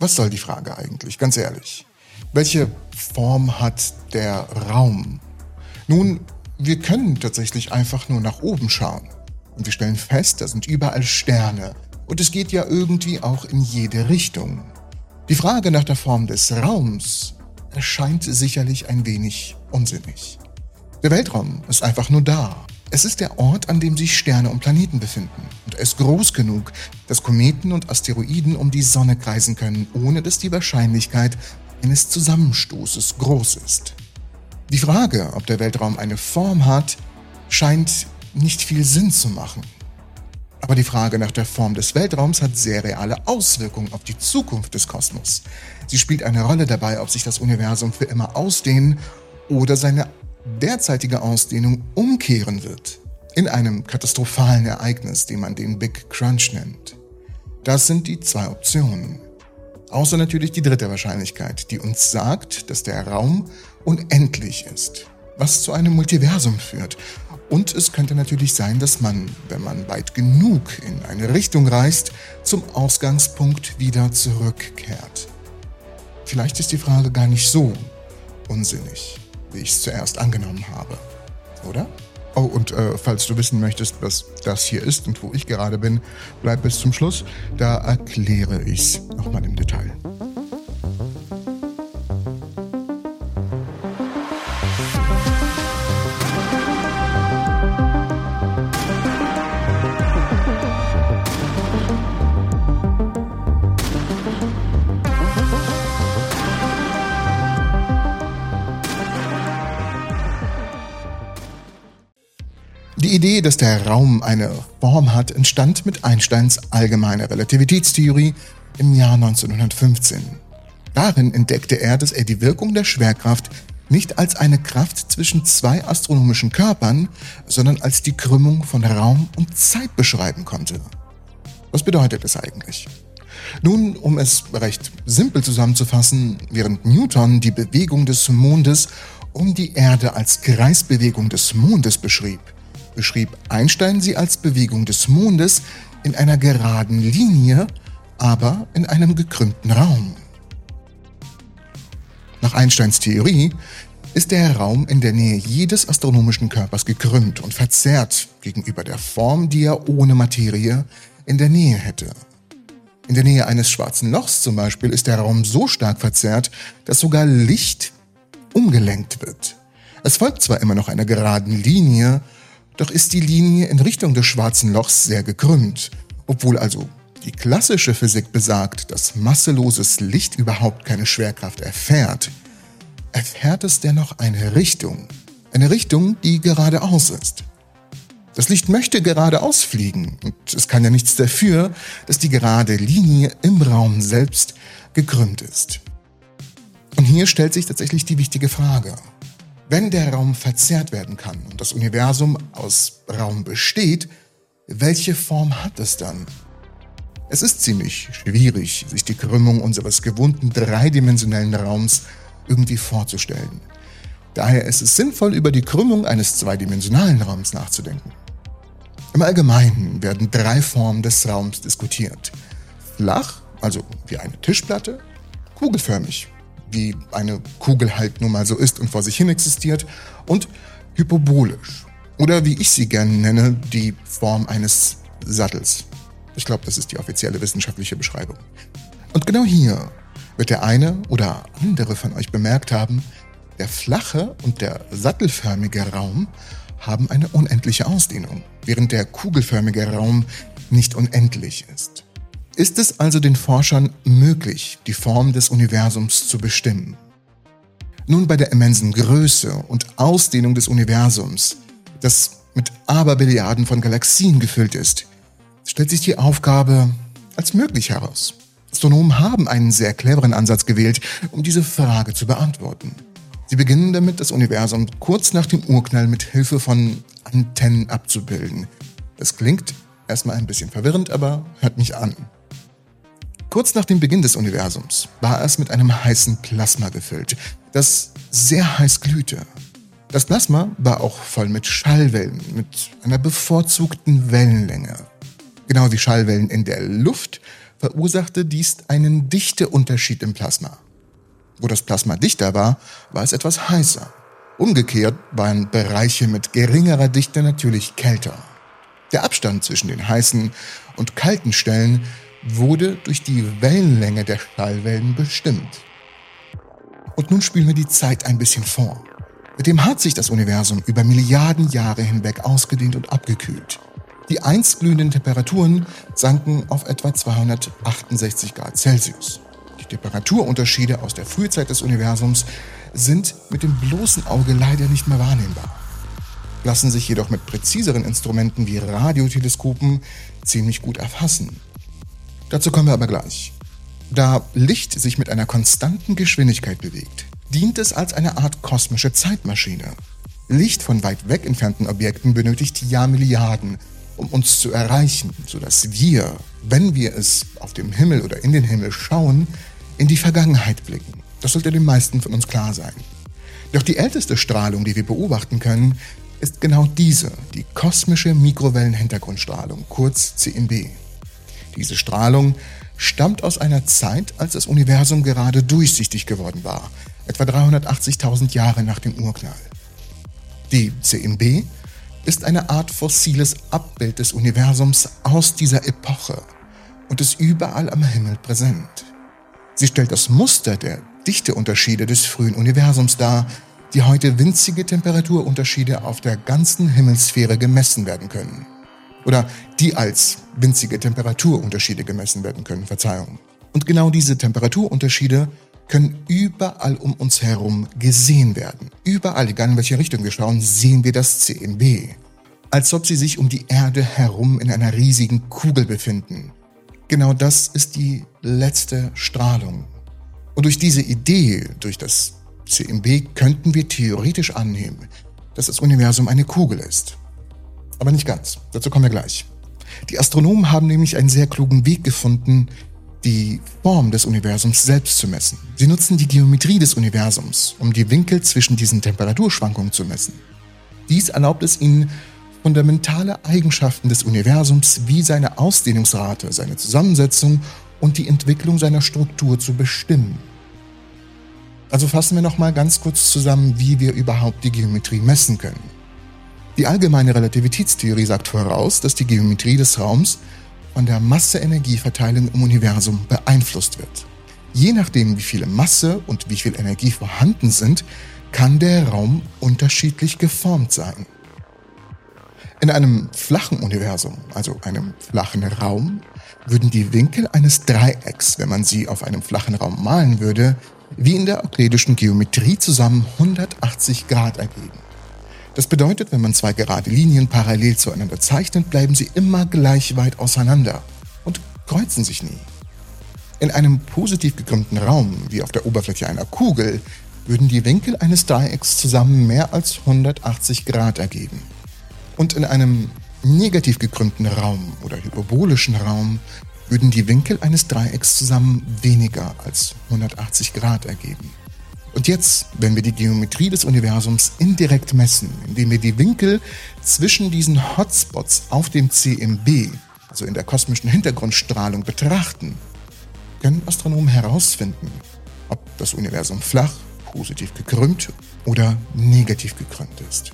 Was soll die Frage eigentlich, ganz ehrlich? Welche Form hat der Raum? Nun, wir können tatsächlich einfach nur nach oben schauen. Und wir stellen fest, da sind überall Sterne. Und es geht ja irgendwie auch in jede Richtung. Die Frage nach der Form des Raums erscheint sicherlich ein wenig unsinnig. Der Weltraum ist einfach nur da. Es ist der Ort, an dem sich Sterne und Planeten befinden. Und er ist groß genug, dass Kometen und Asteroiden um die Sonne kreisen können, ohne dass die Wahrscheinlichkeit eines Zusammenstoßes groß ist. Die Frage, ob der Weltraum eine Form hat, scheint nicht viel Sinn zu machen. Aber die Frage nach der Form des Weltraums hat sehr reale Auswirkungen auf die Zukunft des Kosmos. Sie spielt eine Rolle dabei, ob sich das Universum für immer ausdehnen oder seine derzeitige Ausdehnung umkehren wird. In einem katastrophalen Ereignis, den man den Big Crunch nennt. Das sind die zwei Optionen. Außer natürlich die dritte Wahrscheinlichkeit, die uns sagt, dass der Raum unendlich ist, was zu einem Multiversum führt. Und es könnte natürlich sein, dass man, wenn man weit genug in eine Richtung reist, zum Ausgangspunkt wieder zurückkehrt. Vielleicht ist die Frage gar nicht so unsinnig, wie ich es zuerst angenommen habe, oder? Oh, und äh, falls du wissen möchtest, was das hier ist und wo ich gerade bin, bleib bis zum Schluss. Da erkläre ich's nochmal im Detail. Die Idee, dass der Raum eine Form hat, entstand mit Einsteins allgemeiner Relativitätstheorie im Jahr 1915. Darin entdeckte er, dass er die Wirkung der Schwerkraft nicht als eine Kraft zwischen zwei astronomischen Körpern, sondern als die Krümmung von Raum und Zeit beschreiben konnte. Was bedeutet es eigentlich? Nun, um es recht simpel zusammenzufassen, während Newton die Bewegung des Mondes um die Erde als Kreisbewegung des Mondes beschrieb, beschrieb Einstein sie als Bewegung des Mondes in einer geraden Linie, aber in einem gekrümmten Raum. Nach Einsteins Theorie ist der Raum in der Nähe jedes astronomischen Körpers gekrümmt und verzerrt gegenüber der Form, die er ohne Materie in der Nähe hätte. In der Nähe eines schwarzen Lochs zum Beispiel ist der Raum so stark verzerrt, dass sogar Licht umgelenkt wird. Es folgt zwar immer noch einer geraden Linie, doch ist die Linie in Richtung des schwarzen Lochs sehr gekrümmt, obwohl also die klassische Physik besagt, dass masseloses Licht überhaupt keine Schwerkraft erfährt, erfährt es dennoch eine Richtung. Eine Richtung, die geradeaus ist. Das Licht möchte geradeaus fliegen und es kann ja nichts dafür, dass die gerade Linie im Raum selbst gekrümmt ist. Und hier stellt sich tatsächlich die wichtige Frage. Wenn der Raum verzerrt werden kann und das Universum aus Raum besteht, welche Form hat es dann? Es ist ziemlich schwierig, sich die Krümmung unseres gewohnten dreidimensionellen Raums irgendwie vorzustellen. Daher ist es sinnvoll, über die Krümmung eines zweidimensionalen Raums nachzudenken. Im Allgemeinen werden drei Formen des Raums diskutiert. Flach, also wie eine Tischplatte, kugelförmig, wie eine Kugel halt nun mal so ist und vor sich hin existiert, und hyperbolisch. Oder wie ich sie gerne nenne, die Form eines Sattels. Ich glaube, das ist die offizielle wissenschaftliche Beschreibung. Und genau hier wird der eine oder andere von euch bemerkt haben, der flache und der sattelförmige Raum haben eine unendliche Ausdehnung, während der kugelförmige Raum nicht unendlich ist. Ist es also den Forschern möglich, die Form des Universums zu bestimmen? Nun bei der immensen Größe und Ausdehnung des Universums, das mit Aberbilliarden von Galaxien gefüllt ist, stellt sich die Aufgabe als möglich heraus. Astronomen haben einen sehr cleveren Ansatz gewählt, um diese Frage zu beantworten. Sie beginnen damit, das Universum kurz nach dem Urknall mit Hilfe von Antennen abzubilden. Das klingt erstmal ein bisschen verwirrend, aber hört mich an. Kurz nach dem Beginn des Universums war es mit einem heißen Plasma gefüllt, das sehr heiß glühte. Das Plasma war auch voll mit Schallwellen, mit einer bevorzugten Wellenlänge. Genau wie Schallwellen in der Luft verursachte dies einen Dichteunterschied im Plasma. Wo das Plasma dichter war, war es etwas heißer. Umgekehrt waren Bereiche mit geringerer Dichte natürlich kälter. Der Abstand zwischen den heißen und kalten Stellen wurde durch die Wellenlänge der Schallwellen bestimmt. Und nun spielen wir die Zeit ein bisschen vor. Mit dem hat sich das Universum über Milliarden Jahre hinweg ausgedehnt und abgekühlt. Die einst glühenden Temperaturen sanken auf etwa 268 Grad Celsius. Die Temperaturunterschiede aus der Frühzeit des Universums sind mit dem bloßen Auge leider nicht mehr wahrnehmbar, lassen sich jedoch mit präziseren Instrumenten wie Radioteleskopen ziemlich gut erfassen. Dazu kommen wir aber gleich. Da Licht sich mit einer konstanten Geschwindigkeit bewegt, dient es als eine Art kosmische Zeitmaschine. Licht von weit weg entfernten Objekten benötigt Jahrmilliarden, um uns zu erreichen, sodass wir, wenn wir es auf dem Himmel oder in den Himmel schauen, in die Vergangenheit blicken. Das sollte den meisten von uns klar sein. Doch die älteste Strahlung, die wir beobachten können, ist genau diese, die kosmische Mikrowellenhintergrundstrahlung, kurz CMB. Diese Strahlung stammt aus einer Zeit, als das Universum gerade durchsichtig geworden war, etwa 380.000 Jahre nach dem Urknall. Die CMB ist eine Art fossiles Abbild des Universums aus dieser Epoche und ist überall am Himmel präsent. Sie stellt das Muster der Dichteunterschiede des frühen Universums dar, die heute winzige Temperaturunterschiede auf der ganzen Himmelssphäre gemessen werden können. Oder die als winzige Temperaturunterschiede gemessen werden können, Verzeihung. Und genau diese Temperaturunterschiede können überall um uns herum gesehen werden. Überall, egal in welche Richtung wir schauen, sehen wir das CMB. Als ob sie sich um die Erde herum in einer riesigen Kugel befinden. Genau das ist die letzte Strahlung. Und durch diese Idee, durch das CMB, könnten wir theoretisch annehmen, dass das Universum eine Kugel ist. Aber nicht ganz. Dazu kommen wir gleich. Die Astronomen haben nämlich einen sehr klugen Weg gefunden, die Form des Universums selbst zu messen. Sie nutzen die Geometrie des Universums, um die Winkel zwischen diesen Temperaturschwankungen zu messen. Dies erlaubt es ihnen, fundamentale Eigenschaften des Universums wie seine Ausdehnungsrate, seine Zusammensetzung und die Entwicklung seiner Struktur zu bestimmen. Also fassen wir nochmal ganz kurz zusammen, wie wir überhaupt die Geometrie messen können. Die allgemeine Relativitätstheorie sagt voraus, dass die Geometrie des Raums von der Masse-Energie-Verteilung im Universum beeinflusst wird. Je nachdem, wie viel Masse und wie viel Energie vorhanden sind, kann der Raum unterschiedlich geformt sein. In einem flachen Universum, also einem flachen Raum, würden die Winkel eines Dreiecks, wenn man sie auf einem flachen Raum malen würde, wie in der euklidischen Geometrie zusammen 180 Grad ergeben. Das bedeutet, wenn man zwei gerade Linien parallel zueinander zeichnet, bleiben sie immer gleich weit auseinander und kreuzen sich nie. In einem positiv gekrümmten Raum, wie auf der Oberfläche einer Kugel, würden die Winkel eines Dreiecks zusammen mehr als 180 Grad ergeben. Und in einem negativ gekrümmten Raum oder hyperbolischen Raum würden die Winkel eines Dreiecks zusammen weniger als 180 Grad ergeben. Und jetzt, wenn wir die Geometrie des Universums indirekt messen, indem wir die Winkel zwischen diesen Hotspots auf dem CMB, also in der kosmischen Hintergrundstrahlung, betrachten, können Astronomen herausfinden, ob das Universum flach, positiv gekrümmt oder negativ gekrümmt ist.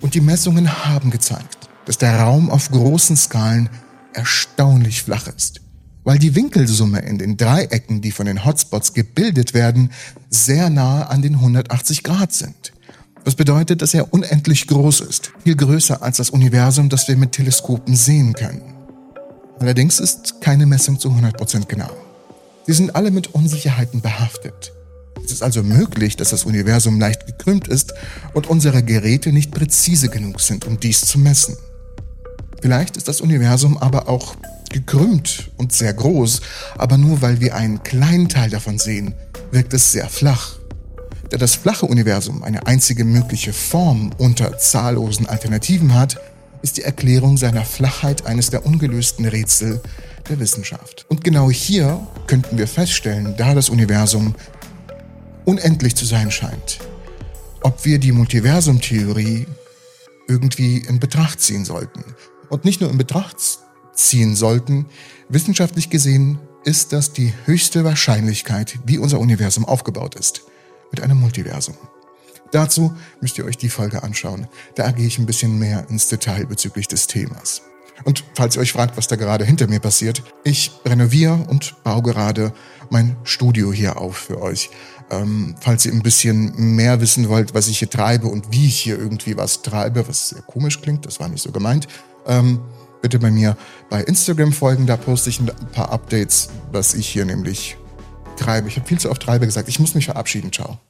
Und die Messungen haben gezeigt, dass der Raum auf großen Skalen erstaunlich flach ist weil die Winkelsumme in den Dreiecken, die von den Hotspots gebildet werden, sehr nahe an den 180 Grad sind. Das bedeutet, dass er unendlich groß ist, viel größer als das Universum, das wir mit Teleskopen sehen können. Allerdings ist keine Messung zu 100% genau. Sie sind alle mit Unsicherheiten behaftet. Es ist also möglich, dass das Universum leicht gekrümmt ist und unsere Geräte nicht präzise genug sind, um dies zu messen. Vielleicht ist das Universum aber auch gekrümmt und sehr groß, aber nur weil wir einen kleinen Teil davon sehen, wirkt es sehr flach. Da das flache Universum eine einzige mögliche Form unter zahllosen Alternativen hat, ist die Erklärung seiner Flachheit eines der ungelösten Rätsel der Wissenschaft. Und genau hier könnten wir feststellen, da das Universum unendlich zu sein scheint, ob wir die Multiversumtheorie irgendwie in Betracht ziehen sollten. Und nicht nur in Betracht ziehen sollten. Wissenschaftlich gesehen ist das die höchste Wahrscheinlichkeit, wie unser Universum aufgebaut ist, mit einem Multiversum. Dazu müsst ihr euch die Folge anschauen. Da gehe ich ein bisschen mehr ins Detail bezüglich des Themas. Und falls ihr euch fragt, was da gerade hinter mir passiert, ich renoviere und baue gerade mein Studio hier auf für euch. Ähm, falls ihr ein bisschen mehr wissen wollt, was ich hier treibe und wie ich hier irgendwie was treibe, was sehr komisch klingt, das war nicht so gemeint, ähm, bitte bei mir bei Instagram folgen, da poste ich ein paar Updates, was ich hier nämlich treibe. Ich habe viel zu oft treibe gesagt. Ich muss mich verabschieden. Ciao.